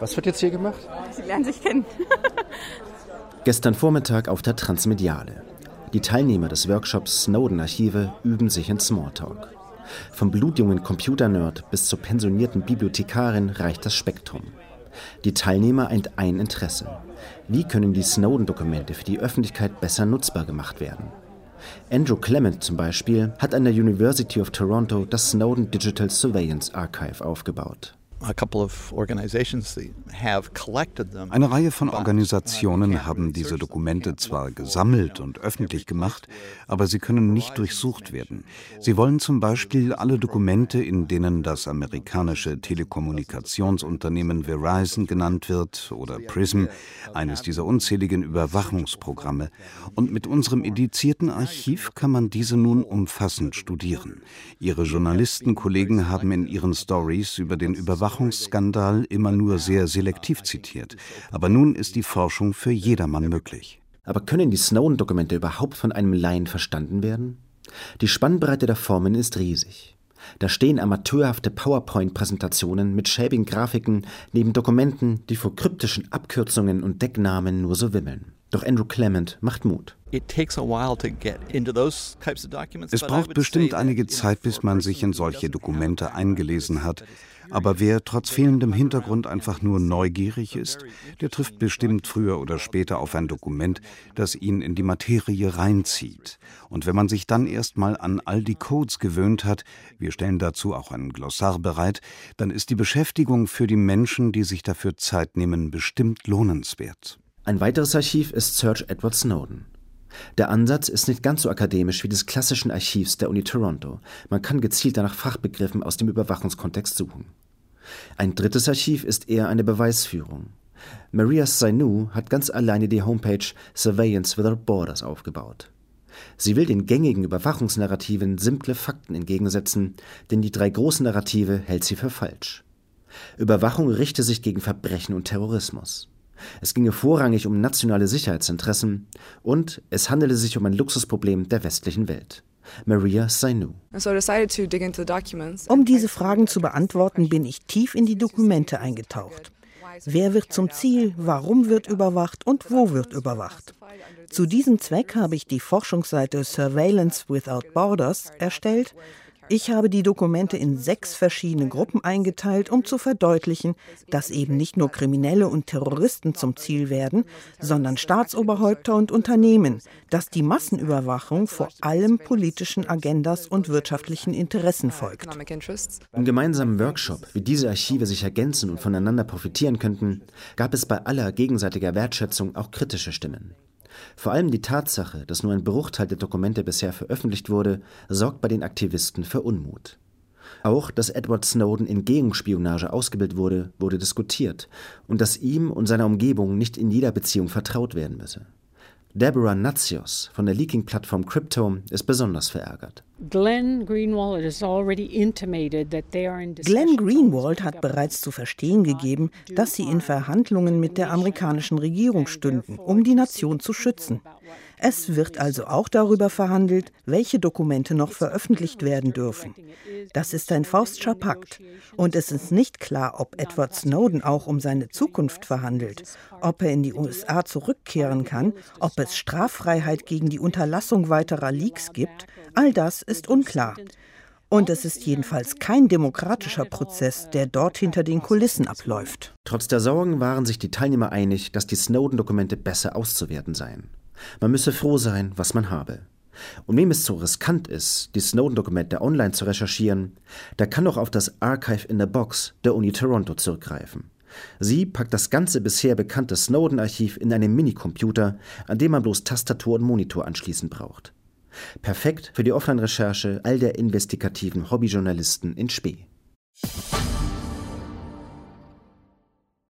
Was wird jetzt hier gemacht? Sie lernen sich kennen. Gestern Vormittag auf der Transmediale. Die Teilnehmer des Workshops Snowden-Archive üben sich in Smalltalk. Vom blutjungen Computernerd bis zur pensionierten Bibliothekarin reicht das Spektrum. Die Teilnehmer eint ein Interesse. Wie können die Snowden-Dokumente für die Öffentlichkeit besser nutzbar gemacht werden? Andrew Clement zum Beispiel hat an der University of Toronto das Snowden Digital Surveillance Archive aufgebaut. Eine Reihe von Organisationen haben diese Dokumente zwar gesammelt und öffentlich gemacht, aber sie können nicht durchsucht werden. Sie wollen zum Beispiel alle Dokumente, in denen das amerikanische Telekommunikationsunternehmen Verizon genannt wird oder PRISM, eines dieser unzähligen Überwachungsprogramme. Und mit unserem edizierten Archiv kann man diese nun umfassend studieren. Ihre Journalistenkollegen haben in ihren Stories über den Überwachungsprogramm Überwachungsskandal immer nur sehr selektiv zitiert. Aber nun ist die Forschung für jedermann möglich. Aber können die Snowden-Dokumente überhaupt von einem Laien verstanden werden? Die Spannbreite der Formen ist riesig. Da stehen amateurhafte PowerPoint-Präsentationen mit schäbigen Grafiken neben Dokumenten, die vor kryptischen Abkürzungen und Decknamen nur so wimmeln. Doch Andrew Clement macht Mut. Es braucht bestimmt einige Zeit, bis man sich in solche Dokumente eingelesen hat. Aber wer trotz fehlendem Hintergrund einfach nur neugierig ist, der trifft bestimmt früher oder später auf ein Dokument, das ihn in die Materie reinzieht. Und wenn man sich dann erstmal an all die Codes gewöhnt hat, wir stellen dazu auch einen Glossar bereit, dann ist die Beschäftigung für die Menschen, die sich dafür Zeit nehmen, bestimmt lohnenswert. Ein weiteres Archiv ist Search Edward Snowden. Der Ansatz ist nicht ganz so akademisch wie des klassischen Archivs der Uni Toronto. Man kann gezielter nach Fachbegriffen aus dem Überwachungskontext suchen. Ein drittes Archiv ist eher eine Beweisführung. Maria Sainu hat ganz alleine die Homepage Surveillance Without Borders aufgebaut. Sie will den gängigen Überwachungsnarrativen simple Fakten entgegensetzen, denn die drei großen Narrative hält sie für falsch. Überwachung richte sich gegen Verbrechen und Terrorismus. Es ginge vorrangig um nationale Sicherheitsinteressen und es handele sich um ein Luxusproblem der westlichen Welt. Maria Sainu. Um diese Fragen zu beantworten, bin ich tief in die Dokumente eingetaucht. Wer wird zum Ziel, warum wird überwacht und wo wird überwacht? Zu diesem Zweck habe ich die Forschungsseite Surveillance Without Borders erstellt, ich habe die Dokumente in sechs verschiedene Gruppen eingeteilt, um zu verdeutlichen, dass eben nicht nur Kriminelle und Terroristen zum Ziel werden, sondern Staatsoberhäupter und Unternehmen, dass die Massenüberwachung vor allem politischen Agendas und wirtschaftlichen Interessen folgt. Im gemeinsamen Workshop, wie diese Archive sich ergänzen und voneinander profitieren könnten, gab es bei aller gegenseitiger Wertschätzung auch kritische Stimmen. Vor allem die Tatsache, dass nur ein Bruchteil der Dokumente bisher veröffentlicht wurde, sorgt bei den Aktivisten für Unmut. Auch, dass Edward Snowden in Gegenspionage ausgebildet wurde, wurde diskutiert und dass ihm und seiner Umgebung nicht in jeder Beziehung vertraut werden müsse. Deborah Natsios von der Leaking-Plattform Cryptome ist besonders verärgert. Glenn Greenwald hat bereits zu verstehen gegeben, dass sie in Verhandlungen mit der amerikanischen Regierung stünden, um die Nation zu schützen. Es wird also auch darüber verhandelt, welche Dokumente noch veröffentlicht werden dürfen. Das ist ein Faustscher Pakt. Und es ist nicht klar, ob Edward Snowden auch um seine Zukunft verhandelt, ob er in die USA zurückkehren kann, ob es Straffreiheit gegen die Unterlassung weiterer Leaks gibt. All das ist unklar. Und es ist jedenfalls kein demokratischer Prozess, der dort hinter den Kulissen abläuft. Trotz der Sorgen waren sich die Teilnehmer einig, dass die Snowden-Dokumente besser auszuwerten seien. Man müsse froh sein, was man habe. Und wem es so riskant ist, die Snowden-Dokumente online zu recherchieren, der kann doch auf das Archive in the Box der Uni Toronto zurückgreifen. Sie packt das ganze bisher bekannte Snowden-Archiv in einen Minicomputer, an dem man bloß Tastatur und Monitor anschließend braucht. Perfekt für die Offline-Recherche all der investigativen Hobbyjournalisten in Spee.